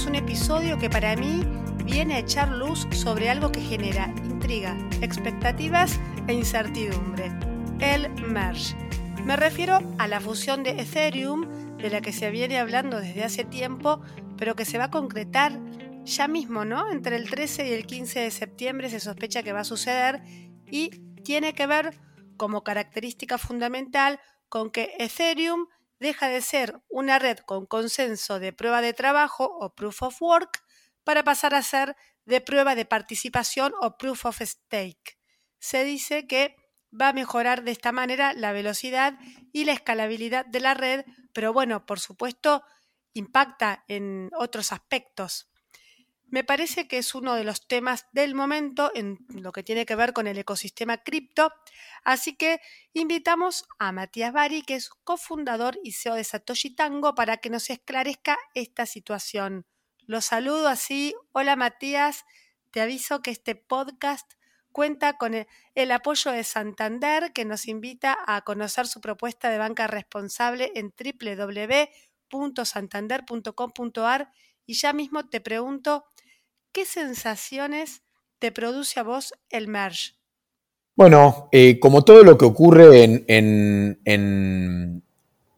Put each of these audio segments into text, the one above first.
hoy tendremos un episodio que para mí viene a echar luz sobre algo que genera intriga, expectativas e incertidumbre, el merge. Me refiero a la fusión de Ethereum, de la que se viene hablando desde hace tiempo, pero que se va a concretar ya mismo, ¿no? Entre el 13 y el 15 de septiembre se sospecha que va a suceder y tiene que ver como característica fundamental con que Ethereum deja de ser una red con consenso de prueba de trabajo o proof of work para pasar a ser de prueba de participación o proof of stake. Se dice que va a mejorar de esta manera la velocidad y la escalabilidad de la red, pero bueno, por supuesto, impacta en otros aspectos. Me parece que es uno de los temas del momento en lo que tiene que ver con el ecosistema cripto, así que invitamos a Matías Bari, que es cofundador y CEO de Satoshi Tango, para que nos esclarezca esta situación. Los saludo así. Hola Matías, te aviso que este podcast cuenta con el, apoyo de Santander, que nos invita a conocer su propuesta de banca responsable en www.santander.com.ar y ya mismo te pregunto, ¿qué sensaciones te produce a vos el merge? Bueno, eh, como todo lo que ocurre en,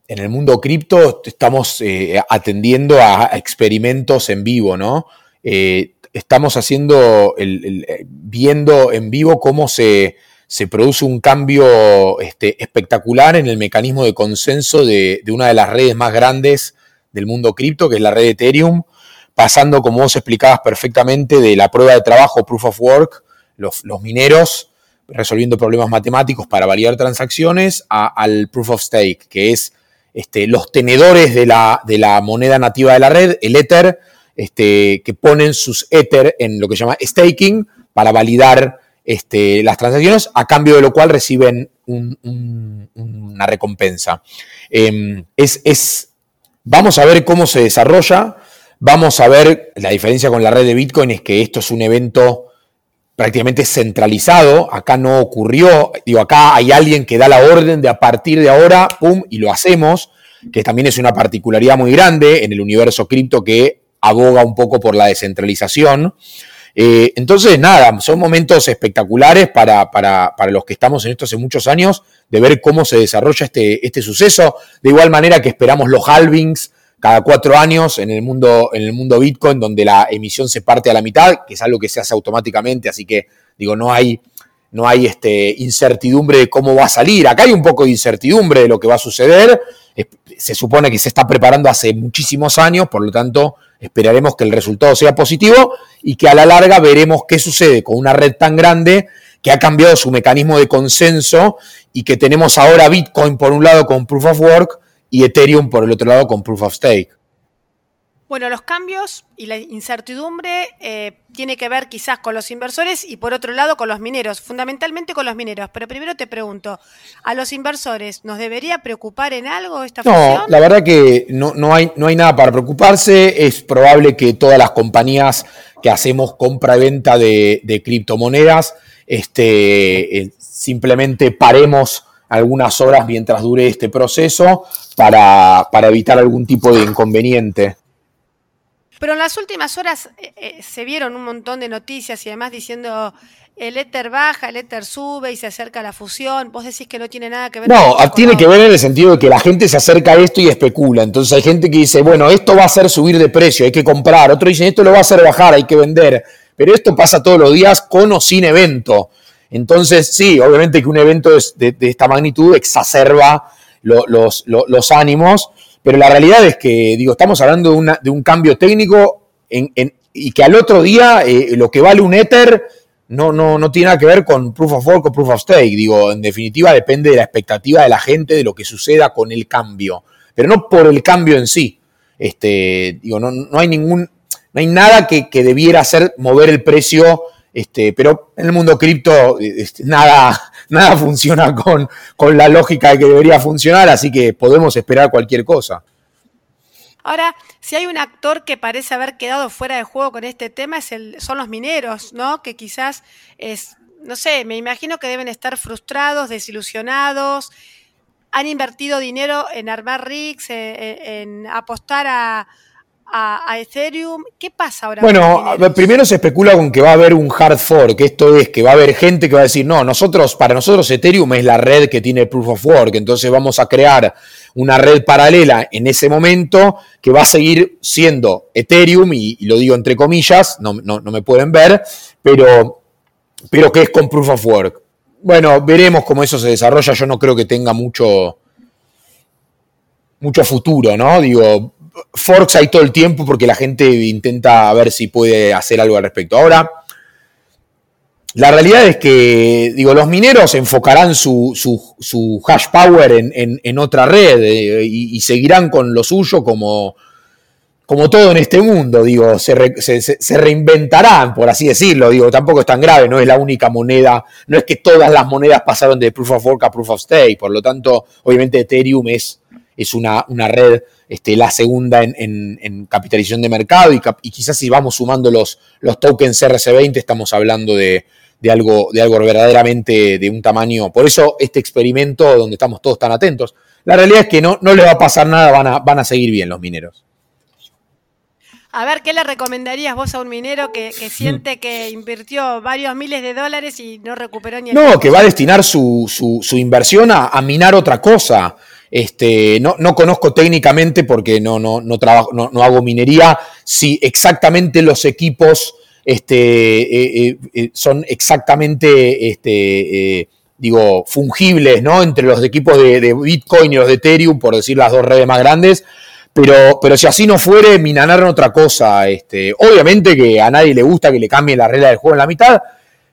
el mundo cripto, estamos eh, atendiendo a experimentos en vivo, ¿no? Eh, estamos haciendo, viendo en vivo cómo se, produce un cambio este, espectacular en el mecanismo de consenso de, de, una de las redes más grandes del mundo cripto, que es la red Ethereum, pasando, como vos explicabas perfectamente, de la prueba de trabajo, proof of work, los, mineros resolviendo problemas matemáticos para validar transacciones, al proof of stake, que es este, los tenedores de la, moneda nativa de la red, el Ether, este, que ponen sus Ether en lo que se llama staking para validar este, las transacciones, a cambio de lo cual reciben una recompensa. Em, vamos a ver cómo se desarrolla. Vamos a ver, la diferencia con la red de Bitcoin es que esto es un evento prácticamente centralizado. Acá no ocurrió, digo, acá hay alguien que da la orden de a partir de ahora, pum, y lo hacemos, que también es una particularidad muy grande en el universo cripto que aboga un poco por la descentralización. Eh, entonces, nada, son momentos espectaculares para, para, para, los que estamos en esto hace muchos años, de ver cómo se desarrolla este, este suceso, de igual manera que esperamos los halvings cada cuatro años en el mundo, en el mundo Bitcoin, donde la emisión se parte a la mitad, que es algo que se hace automáticamente, así que digo, no hay, no hay este, incertidumbre de cómo va a salir. Acá hay un poco de incertidumbre de lo que va a suceder. Se supone que se está preparando hace muchísimos años, por lo tanto, esperaremos que el resultado sea positivo y que a la larga veremos qué sucede con una red tan grande que ha cambiado su mecanismo de consenso y que tenemos ahora Bitcoin por un lado con Proof of Work y Ethereum por el otro lado con Proof of Stake. Bueno, los cambios y la incertidumbre eh, tiene que ver quizás con los inversores y por otro lado con los mineros, fundamentalmente con los mineros. Pero primero te pregunto, ¿a los inversores nos debería preocupar en algo esta No, la verdad que no, no, hay, no hay nada para preocuparse. Es probable que todas las compañías que hacemos compra y venta de, de criptomonedas este, eh, simplemente paremos algunas horas mientras dure este proceso para, evitar algún tipo de inconveniente. Pero en las últimas horas eh, eh, se vieron un montón de noticias y además diciendo el éter baja, el éter sube y se acerca a la fusión. Vos decís que no tiene nada que ver. No, tiene que ver en el sentido de que la gente se acerca a esto y especula. Entonces hay gente que dice, bueno, esto va a hacer subir de precio, hay que comprar. Otro dice, esto lo va a hacer bajar, hay que vender. Pero esto pasa todos los días con o sin evento. Entonces, sí, obviamente que un evento de, esta magnitud exacerba los, ánimos, pero la realidad es que, digo, estamos hablando de, un cambio técnico y que al otro día eh, lo que vale un Ether no, no, no tiene nada que ver con Proof of Work o Proof of Stake. Digo, en definitiva depende de la expectativa de la gente, de lo que suceda con el cambio, pero no por el cambio en sí. Este, digo, no, no hay ningún, no hay nada que debiera hacer mover el precio este, pero en el mundo cripto este, nada, nada funciona con, con la lógica que debería funcionar, así que podemos esperar cualquier cosa. Ahora, si hay un actor que parece haber quedado fuera de juego con este tema, es el, son los mineros, ¿no? Que quizás es, no sé, me imagino que deben estar frustrados, desilusionados. han invertido dinero en armar rigs, en apostar a, a, Ethereum. ¿Qué pasa ahora? Bueno, primero se especula con que va a haber un hard fork, esto es que va a haber gente que va a decir, no, nosotros, para nosotros Ethereum es la red que tiene Proof of Work, entonces vamos a crear una red paralela en ese momento que va a seguir siendo Ethereum, y, lo digo entre comillas, no, me pueden ver, pero, pero que es con Proof of Work. Bueno, veremos cómo eso se desarrolla, yo no creo que tenga mucho mucho futuro, ¿no? Digo, forks hay todo el tiempo porque la gente intenta ver si puede hacer algo al respecto. Ahora, la realidad es que, digo, los mineros enfocarán su, hash power en, otra red eh, y, seguirán con lo suyo como, como todo en este mundo, digo, se, reinventarán, por así decirlo, digo, tampoco es tan grave, no es la única moneda, no es que todas las monedas pasaron de Proof of Work a Proof of Stake, por lo tanto, obviamente Ethereum es, es una, una red este, la segunda en, capitalización de mercado y, quizás si vamos sumando los, los tokens RC20 estamos hablando de, algo, de algo verdaderamente de un tamaño. Por eso este experimento donde estamos todos tan atentos. La realidad es que no, no le va a pasar nada, van a, van a seguir bien los mineros. A ver, ¿qué le recomendarías vos a un minero que, siente que invirtió varios miles de dólares y no recuperó ni el No, que va a destinar su, inversión a, a, minar otra cosa. Este, no, no conozco técnicamente porque no, no, no, trabajo, no, hago minería, si exactamente los equipos este, eh, eh, eh, son exactamente este, digo, fungibles ¿no? entre los equipos de, Bitcoin y los de Ethereum, por decir las dos redes más grandes. Pero, pero si así no fuere, minanaron otra cosa. Este, obviamente que a nadie le gusta que le cambien la regla del juego en la mitad,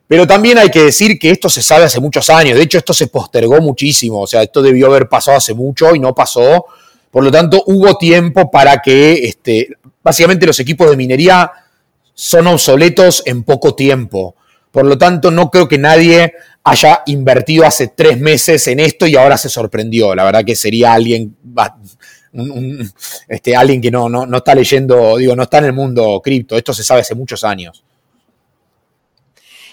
pero también hay que decir que esto se sabe hace muchos años. De hecho, esto se postergó muchísimo. O sea, esto debió haber pasado hace mucho y no pasó. Por lo tanto, hubo tiempo para que, este, básicamente, los equipos de minería son obsoletos en poco tiempo. Por lo tanto, no creo que nadie haya invertido hace tres meses en esto y ahora se sorprendió. La verdad que sería alguien, este, alguien que no, no, no está leyendo, digo, no está en el mundo cripto. Esto se sabe hace muchos años.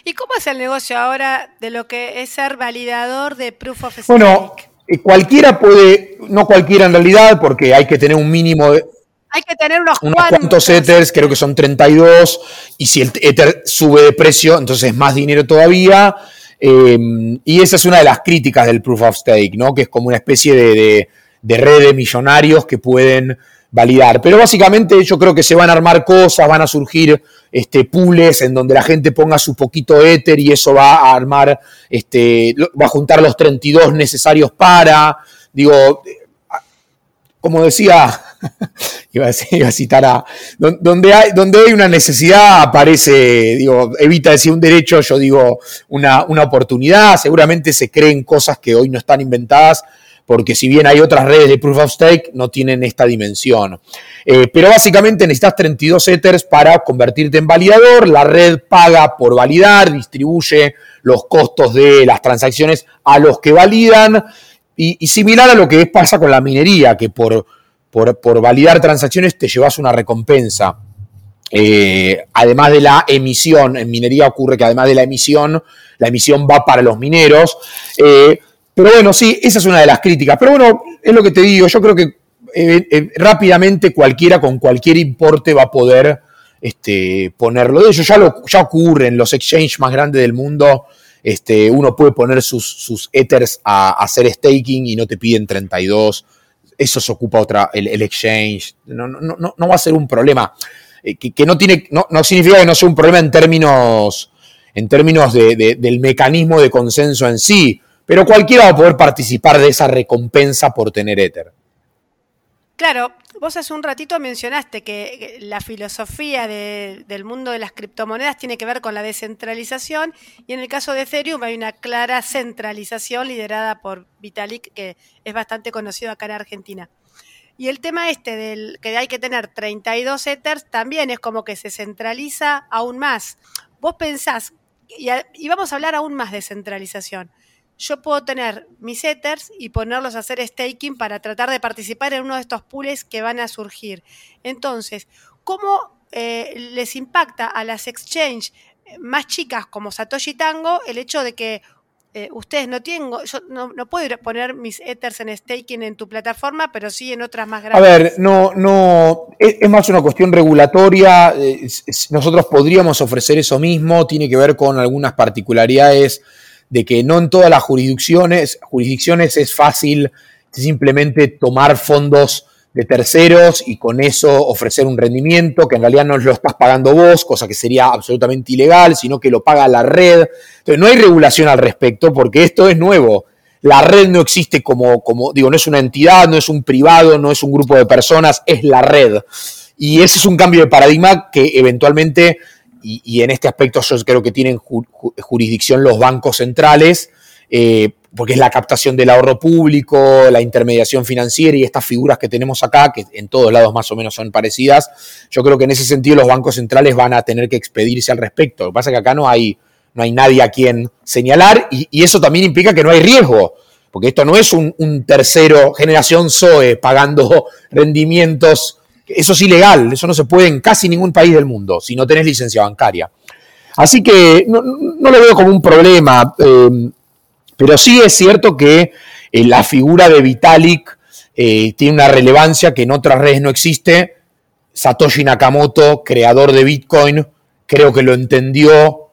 ¿Y cómo es el negocio ahora de lo que es ser validador de Proof of Stake? Bueno, eh, cualquiera puede, no cualquiera en realidad, porque hay que tener un mínimo de... Hay que tener unos, cuantos. Ethers, creo que son 32, y si el Ether sube de precio, entonces más dinero todavía. Eh, y esa es una de las críticas del Proof of Stake, ¿no? Que es como una especie de, de red de millonarios que pueden validar. Pero básicamente yo creo que se van a armar cosas, van a surgir este, pools en donde la gente ponga su poquito éter y eso va a armar, este, va a juntar los 32 necesarios para, digo, como decía, iba a, citar a, donde hay, donde hay una necesidad aparece, digo, evita decir un derecho, yo digo una, una oportunidad, seguramente se creen cosas que hoy no están inventadas porque si bien hay otras redes de Proof of Stake, no tienen esta dimensión. Eh, pero básicamente necesitas 32 Ethers para convertirte en validador, la red paga por validar, distribuye los costos de las transacciones a los que validan, y, similar a lo que pasa con la minería, que por, por, validar transacciones te llevas una recompensa. Eh, además de la emisión, en minería ocurre que además de la emisión, la emisión va para los mineros. Eh, pero bueno, sí, esa es una de las críticas. Pero bueno, es lo que te digo, yo creo que eh, eh, rápidamente cualquiera con cualquier importe va a poder este, ponerlo. De hecho, ya, lo, ya ocurre en los exchanges más grandes del mundo. Este, uno puede poner sus, sus ethers a, hacer staking y no te piden 32. Eso se ocupa otra, el, exchange. No, no, no, no, va a ser un problema. Eh, que, no, tiene, no, no significa que no sea un problema en términos, en términos del mecanismo de consenso en sí pero cualquiera va a poder participar de esa recompensa por tener Ether. Claro, vos hace un ratito mencionaste que la filosofía del mundo de las criptomonedas tiene que ver con la descentralización y en el caso de Ethereum hay una clara centralización liderada por Vitalik, que es bastante conocido acá en Argentina. Y el tema este del que hay que tener 32 Ethers también es como que se centraliza aún más. Vos pensás, y vamos a hablar aún más de centralización, yo puedo tener mis ethers y ponerlos a hacer staking para tratar de participar en uno de estos pools que van a surgir. Entonces, ¿cómo eh, les impacta a las exchanges más chicas como Satoshi Tango el hecho de que eh, ustedes no tienen, yo no, no, puedo poner mis ethers en staking en tu plataforma, pero sí en otras más grandes. A ver, no, no, es, más una cuestión regulatoria. nosotros podríamos ofrecer eso mismo, tiene que ver con algunas particularidades de que no en todas las jurisdicciones, jurisdicciones es fácil simplemente tomar fondos de terceros y con eso ofrecer un rendimiento que en realidad no lo estás pagando vos, cosa que sería absolutamente ilegal, sino que lo paga la red. Entonces no hay regulación al respecto porque esto es nuevo. La red no existe como, como, digo, no es una entidad, no es un privado, no es un grupo de personas, es la red. Y ese es un cambio de paradigma que eventualmente, y, en este aspecto yo creo que tienen jurisdicción los bancos centrales, eh, porque es la captación del ahorro público, la intermediación financiera y estas figuras que tenemos acá, que en todos lados más o menos son parecidas, yo creo que en ese sentido los bancos centrales van a tener que expedirse al respecto. Lo que pasa es que acá no hay, no hay nadie a quien señalar y, eso también implica que no hay riesgo, porque esto no es un, tercero generación SOE pagando rendimientos, eso es ilegal, eso no se puede en casi ningún país del mundo si no tenés licencia bancaria. Así que no, lo veo como un problema. Eh, pero sí es cierto que eh, la figura de Vitalik eh, tiene una relevancia que en otras redes no existe. Satoshi Nakamoto, creador de Bitcoin, creo que lo entendió,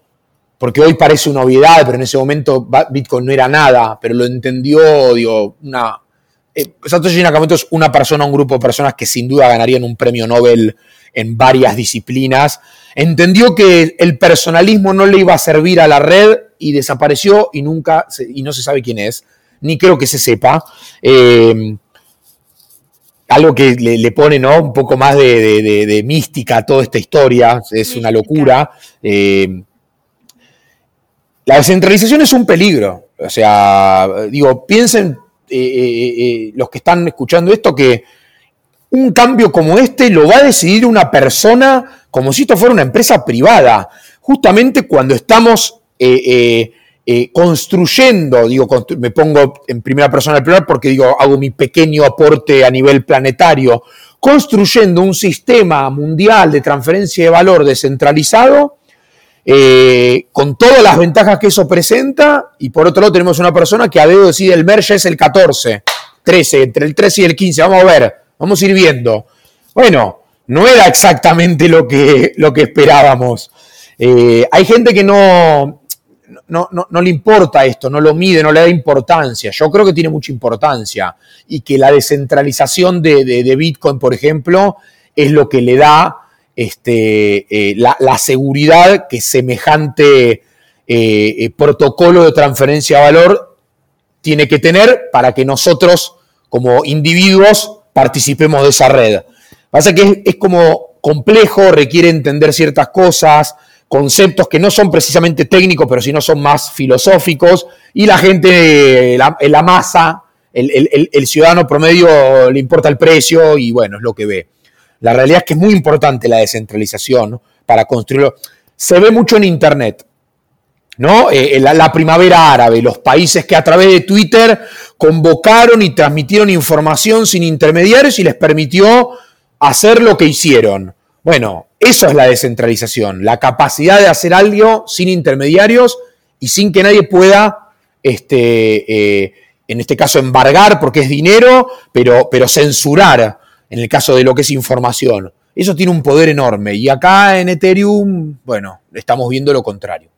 porque hoy parece una obviedad, pero en ese momento Bitcoin no era nada, pero lo entendió, digo, una... Eh, Satoshi Nakamoto es una persona, un grupo de personas que sin duda ganarían un premio Nobel en varias disciplinas. Entendió que el personalismo no le iba a servir a la red y desapareció y nunca, y no se sabe quién es, ni creo que se sepa. Eh, algo que le, pone ¿no? un poco más de, mística a toda esta historia, es una locura. Eh, la descentralización es un peligro. O sea, digo, piensen eh, los que están escuchando esto que un cambio como este lo va a decidir una persona como si esto fuera una empresa privada. Justamente cuando estamos eh, eh, eh, construyendo, digo, me pongo en primera persona del plural porque digo, hago mi pequeño aporte a nivel planetario, construyendo un sistema mundial de transferencia de valor descentralizado, con todas las ventajas que eso presenta, y por otro lado tenemos una persona que a dedo decide el merge es el 14, 13, entre el 13 y el 15, vamos a ver, vamos a ir viendo. Bueno, no era exactamente lo que, lo que esperábamos. hay gente que no, no, no, le importa esto, no lo mide, no le da importancia. Yo creo que tiene mucha importancia y que la descentralización de, Bitcoin, por ejemplo, es lo que le da este, eh, la, seguridad que semejante eh, eh, protocolo de transferencia de valor tiene que tener para que nosotros, como individuos, participemos de esa red. Pasa que es como complejo, requiere entender ciertas cosas, conceptos que no son precisamente técnicos, pero sino son más filosóficos, y la gente, la, la masa, el, ciudadano promedio le importa el precio y bueno, es lo que ve. La realidad es que es muy importante la descentralización para construirlo. Se ve mucho en Internet, ¿no? Eh, la, la, primavera árabe, los países que a través de Twitter convocaron y transmitieron información sin intermediarios y les permitió hacer lo que hicieron. Bueno, eso es la descentralización, la capacidad de hacer algo sin intermediarios y sin que nadie pueda, este, eh, en este caso, embargar porque es dinero, pero, pero censurar en el caso de lo que es información. Eso tiene un poder enorme y acá en Ethereum, bueno, estamos viendo lo contrario.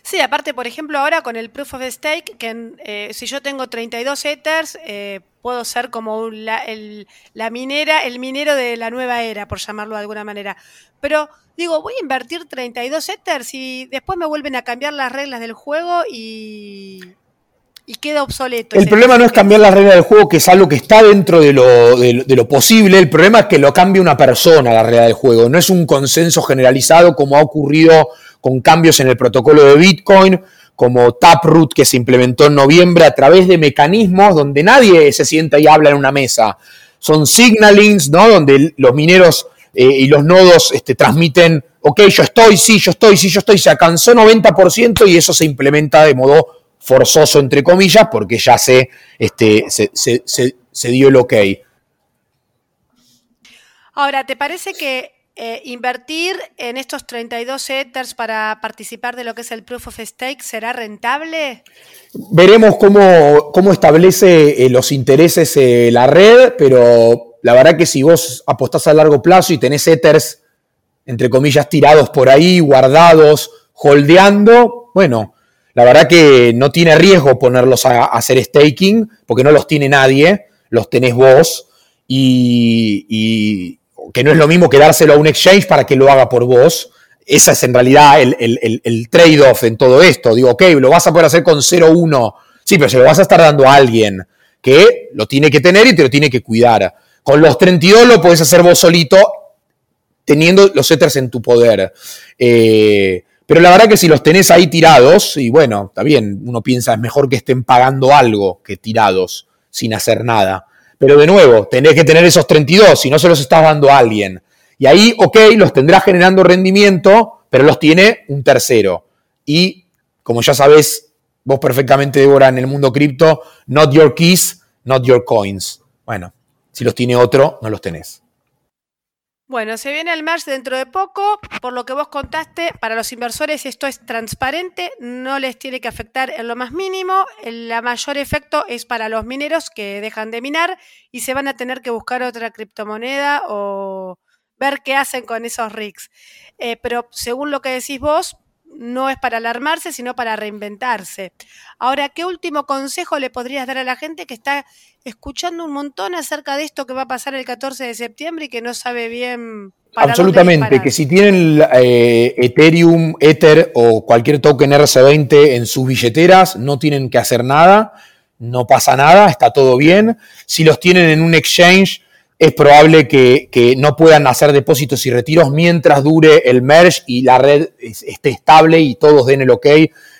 Sí, aparte, por ejemplo, ahora con el Proof of Stake, que eh, si yo tengo 32 Ethers, eh, puedo ser como la, la minera, el minero de la nueva era, por llamarlo de alguna manera. Pero digo, voy a invertir 32 Ethers y después me vuelven a cambiar las reglas del juego y queda obsoleto. El problema no es cambiar las reglas del juego, que es algo que está dentro de lo, de, lo, posible. El problema es que lo cambie una persona la regla del juego. No es un consenso generalizado como ha ocurrido con cambios en el protocolo de Bitcoin, como Taproot que se implementó en noviembre a través de mecanismos donde nadie se sienta y habla en una mesa. Son signalings, ¿no? Donde los mineros eh, y los nodos este, transmiten, ok, yo estoy, sí, yo estoy, sí, yo estoy, se alcanzó 90% y eso se implementa de modo forzoso, entre comillas, porque ya se, este, se, se dio el ok. Ahora, ¿te parece que eh, ¿invertir en estos 32 Ethers para participar de lo que es el Proof of Stake será rentable? Veremos cómo, cómo establece eh, los intereses eh, la red, pero la verdad que si vos apostás a largo plazo y tenés Ethers, entre comillas, tirados por ahí, guardados, holdeando, bueno, la verdad que no tiene riesgo ponerlos a, hacer staking, porque no los tiene nadie, los tenés vos, y que no es lo mismo que dárselo a un exchange para que lo haga por vos. Esa es en realidad el, trade-off en todo esto. Digo, ok, lo vas a poder hacer con 0-1. Sí, pero se lo vas a estar dando a alguien que lo tiene que tener y te lo tiene que cuidar. Con los 32 lo puedes hacer vos solito teniendo los setters en tu poder. Eh, pero la verdad que si los tenés ahí tirados, y bueno, está bien, uno piensa es mejor que estén pagando algo que tirados sin hacer nada. Pero de nuevo, tenés que tener esos 32, si no se los estás dando a alguien. Y ahí, ok, los tendrás generando rendimiento, pero los tiene un tercero. Y como ya sabes, vos perfectamente, Débora, en el mundo cripto, not your keys, not your coins. Bueno, si los tiene otro, no los tenés. Bueno, se viene el merge dentro de poco. Por lo que vos contaste, para los inversores esto es transparente, no les tiene que afectar en lo más mínimo. El mayor efecto es para los mineros que dejan de minar y se van a tener que buscar otra criptomoneda o ver qué hacen con esos rigs. Eh, pero según lo que decís vos, no es para alarmarse, sino para reinventarse. Ahora, ¿qué último consejo le podrías dar a la gente que está escuchando un montón acerca de esto que va a pasar el 14 de septiembre y que no sabe bien... Para Absolutamente, que si tienen eh, Ethereum, Ether o cualquier token RC20 en sus billeteras, no tienen que hacer nada, no pasa nada, está todo bien. Si los tienen en un exchange, es probable que, no puedan hacer depósitos y retiros mientras dure el merge y la red esté estable y todos den el ok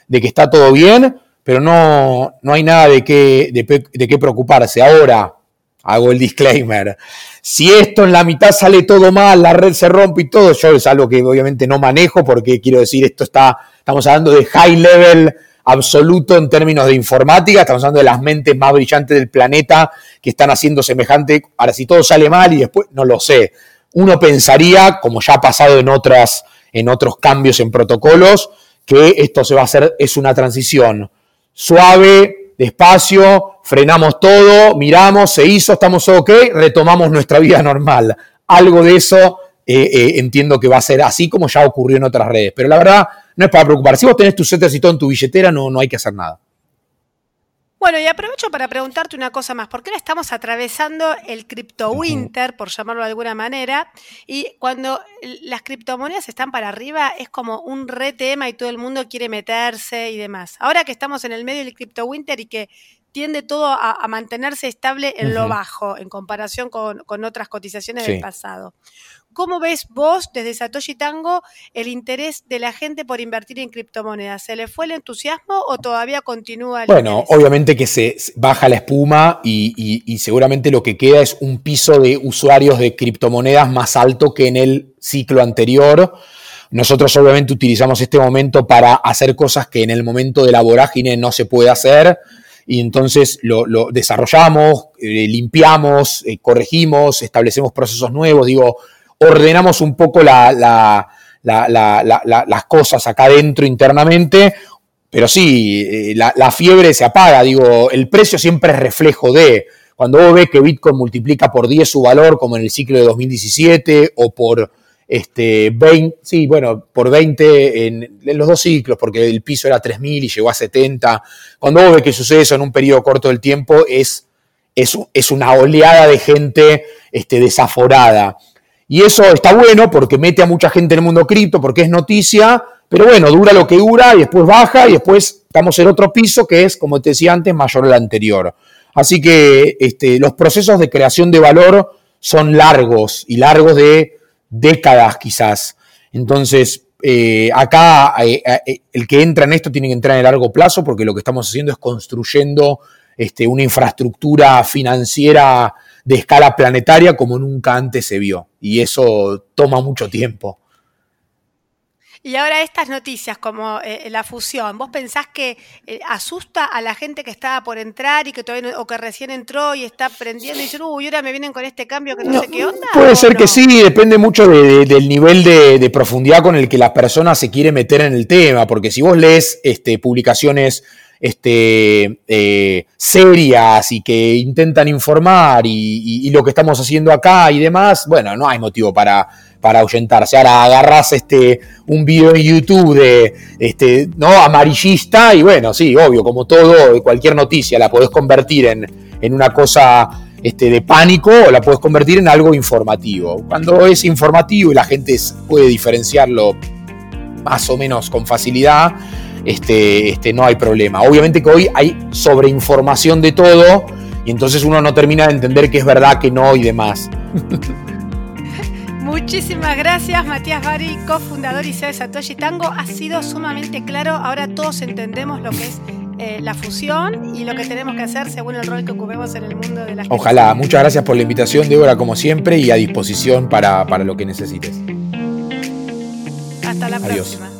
de que está todo bien, pero no, no hay nada de qué, de, qué preocuparse. Ahora, hago el disclaimer, si esto en la mitad sale todo mal, la red se rompe y todo, yo es algo que obviamente no manejo porque quiero decir, esto está, estamos hablando de high level absoluto en términos de informática, estamos hablando de las mentes más brillantes del planeta que están haciendo semejante, ahora si todo sale mal y después, no lo sé, uno pensaría, como ya ha pasado en, otras, en otros cambios en protocolos, que esto se va a hacer, es una transición suave, despacio, frenamos todo, miramos, se hizo, estamos ok, retomamos nuestra vida normal. Algo de eso eh, eh, entiendo que va a ser así como ya ocurrió en otras redes. Pero la verdad, no es para preocupar. Si vos tenés setters y todo en tu billetera, no, no hay que hacer nada. Bueno, y aprovecho para preguntarte una cosa más. ¿Por qué ahora estamos atravesando el cripto winter, por llamarlo de alguna manera? Y cuando las criptomonedas están para arriba, es como un re tema y todo el mundo quiere meterse y demás. Ahora que estamos en el medio del cripto winter y que tiende todo a, mantenerse estable en lo bajo en comparación con, con otras cotizaciones del pasado. ¿Cómo ves vos desde Satoshi Tango el interés de la gente por invertir en criptomonedas? ¿Se le fue el entusiasmo o todavía continúa el Bueno, obviamente que se baja la espuma y, seguramente lo que queda es un piso de usuarios de criptomonedas más alto que en el ciclo anterior. Nosotros obviamente utilizamos este momento para hacer cosas que en el momento de la vorágine no se puede hacer y entonces lo, desarrollamos, eh, limpiamos, eh, corregimos, establecemos procesos nuevos. Digo, ordenamos un poco las cosas acá adentro internamente, pero sí, eh, la, fiebre se apaga, digo, el precio siempre es reflejo de, cuando vos ves que Bitcoin multiplica por 10 su valor, como en el ciclo de 2017, o por este, 20, sí, bueno, por 20 en, los dos ciclos, porque el piso era 3.000 y llegó a 70, cuando vos ves que sucede eso en un periodo corto del tiempo, es, es, es una oleada de gente este, desaforada. Y eso está bueno porque mete a mucha gente en el mundo cripto, porque es noticia, pero bueno, dura lo que dura y después baja y después estamos en otro piso que es, como te decía antes, mayor al anterior. Así que este, los procesos de creación de valor son largos y largos de décadas quizás. Entonces, eh, acá eh, eh, el que entra en esto tiene que entrar en el largo plazo porque lo que estamos haciendo es construyendo este, una infraestructura financiera de escala planetaria como nunca antes se vio. Y eso toma mucho tiempo. Y ahora estas noticias como eh, la fusión, ¿vos pensás que eh, asusta a la gente que estaba por entrar y que todavía o que recién entró y está aprendiendo y dice, uy, ahora me vienen con este cambio que no, sé qué onda? Puede ser que sí, depende mucho del nivel de, profundidad con el que la persona se quiere meter en el tema, porque si vos lees este, publicaciones este, eh, serias y que intentan informar y, lo que estamos haciendo acá y demás, bueno, no hay motivo para, para ahuyentarse. Ahora agarras este, un video en YouTube de este, ¿no? amarillista y bueno, sí, obvio, como todo, cualquier noticia la podés convertir en, en una cosa este, de pánico o la puedes convertir en algo informativo. Cuando es informativo y la gente puede diferenciarlo más o menos con facilidad, este, este, no hay problema. Obviamente que hoy hay sobreinformación de todo y entonces uno no termina de entender que es verdad, que no y demás. Muchísimas gracias, Matías Bari, cofundador y CEO de Satoshi Tango. Ha sido sumamente claro. Ahora todos entendemos lo que es eh, la fusión y lo que tenemos que hacer según el rol que ocupemos en el mundo de las Ojalá. Muchas gracias por la invitación, Débora, como siempre, y a disposición para, para lo que necesites. Hasta la próxima.